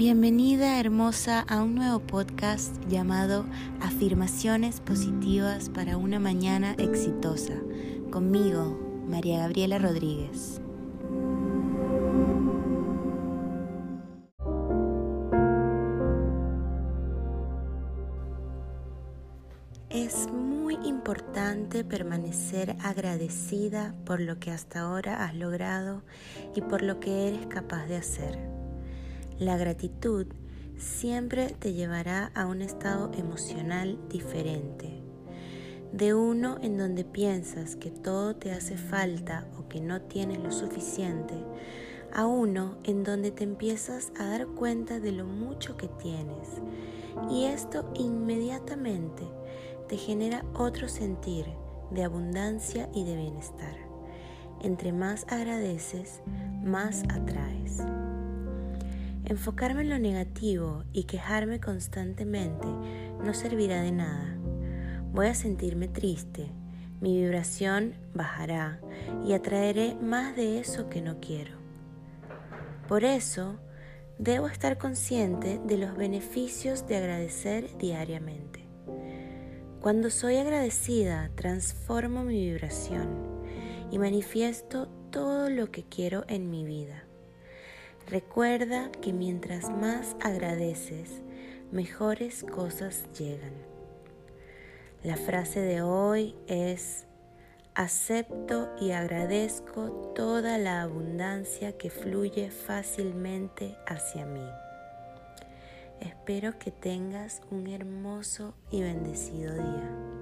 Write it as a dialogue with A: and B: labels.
A: Bienvenida hermosa a un nuevo podcast llamado Afirmaciones Positivas para una Mañana Exitosa, conmigo, María Gabriela Rodríguez. Es muy importante permanecer agradecida por lo que hasta ahora has logrado y por lo que eres capaz de hacer. La gratitud siempre te llevará a un estado emocional diferente, de uno en donde piensas que todo te hace falta o que no tienes lo suficiente, a uno en donde te empiezas a dar cuenta de lo mucho que tienes y esto inmediatamente te genera otro sentir de abundancia y de bienestar. Entre más agradeces, más atraes. Enfocarme en lo negativo y quejarme constantemente no servirá de nada. Voy a sentirme triste, mi vibración bajará y atraeré más de eso que no quiero. Por eso, debo estar consciente de los beneficios de agradecer diariamente. Cuando soy agradecida, transformo mi vibración y manifiesto todo lo que quiero en mi vida. Recuerda que mientras más agradeces, mejores cosas llegan. La frase de hoy es, acepto y agradezco toda la abundancia que fluye fácilmente hacia mí. Espero que tengas un hermoso y bendecido día.